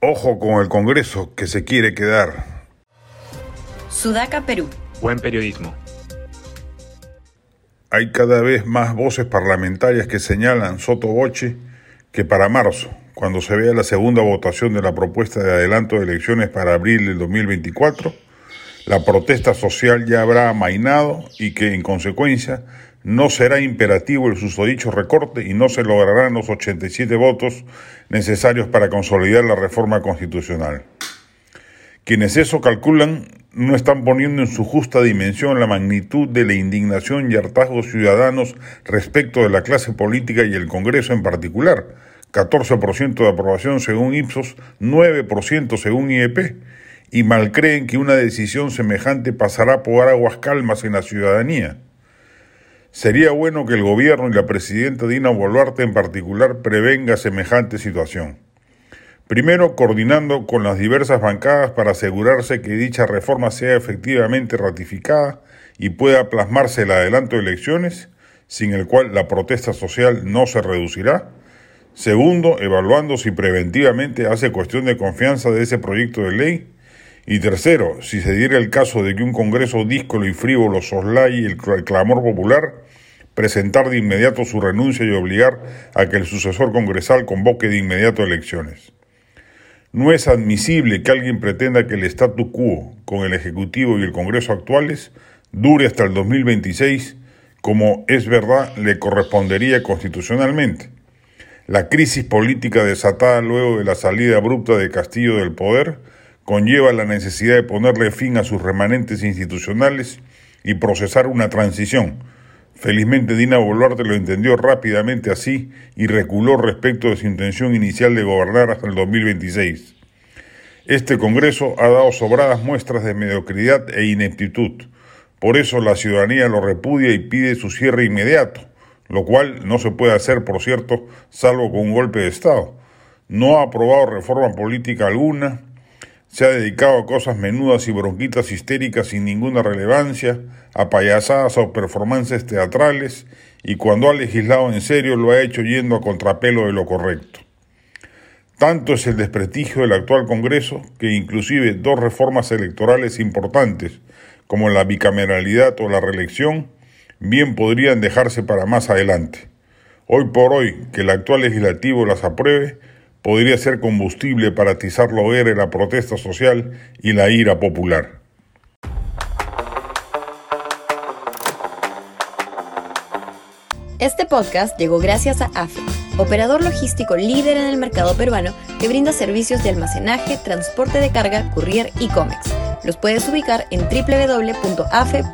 Ojo con el Congreso que se quiere quedar. Sudaca, Perú. Buen periodismo. Hay cada vez más voces parlamentarias que señalan soto voce que para marzo, cuando se vea la segunda votación de la propuesta de adelanto de elecciones para abril del 2024, la protesta social ya habrá amainado y que en consecuencia no será imperativo el susodicho recorte y no se lograrán los 87 votos necesarios para consolidar la reforma constitucional. Quienes eso calculan no están poniendo en su justa dimensión la magnitud de la indignación y hartazgo ciudadanos respecto de la clase política y el Congreso en particular. 14% de aprobación según Ipsos, 9% según IEP, y malcreen que una decisión semejante pasará por aguas calmas en la ciudadanía. Sería bueno que el gobierno y la presidenta Dina Boluarte en particular prevenga semejante situación. Primero, coordinando con las diversas bancadas para asegurarse que dicha reforma sea efectivamente ratificada y pueda plasmarse el adelanto de elecciones, sin el cual la protesta social no se reducirá. Segundo, evaluando si preventivamente hace cuestión de confianza de ese proyecto de ley y tercero, si se diera el caso de que un Congreso díscolo y frívolo soslaye el clamor popular, presentar de inmediato su renuncia y obligar a que el sucesor congresal convoque de inmediato elecciones. No es admisible que alguien pretenda que el statu quo con el Ejecutivo y el Congreso actuales dure hasta el 2026, como es verdad le correspondería constitucionalmente. La crisis política desatada luego de la salida abrupta de Castillo del poder conlleva la necesidad de ponerle fin a sus remanentes institucionales y procesar una transición. Felizmente Dina Boluarte lo entendió rápidamente así y reculó respecto de su intención inicial de gobernar hasta el 2026. Este Congreso ha dado sobradas muestras de mediocridad e ineptitud. Por eso la ciudadanía lo repudia y pide su cierre inmediato, lo cual no se puede hacer, por cierto, salvo con un golpe de Estado. No ha aprobado reforma política alguna, se ha dedicado a cosas menudas y bronquitas histéricas sin ninguna relevancia, a payasadas o performances teatrales, y cuando ha legislado en serio lo ha hecho yendo a contrapelo de lo correcto. Tanto es el desprestigio del actual Congreso que inclusive dos reformas electorales importantes, como la bicameralidad o la reelección, bien podrían dejarse para más adelante. Hoy por hoy, que el actual legislativo las apruebe, podría ser combustible para atizar la hoguera la protesta social y la ira popular. Este podcast llegó gracias a AFE, operador logístico líder en el mercado peruano que brinda servicios de almacenaje, transporte de carga, courier y cómics. Los puedes ubicar en www.afe.pe.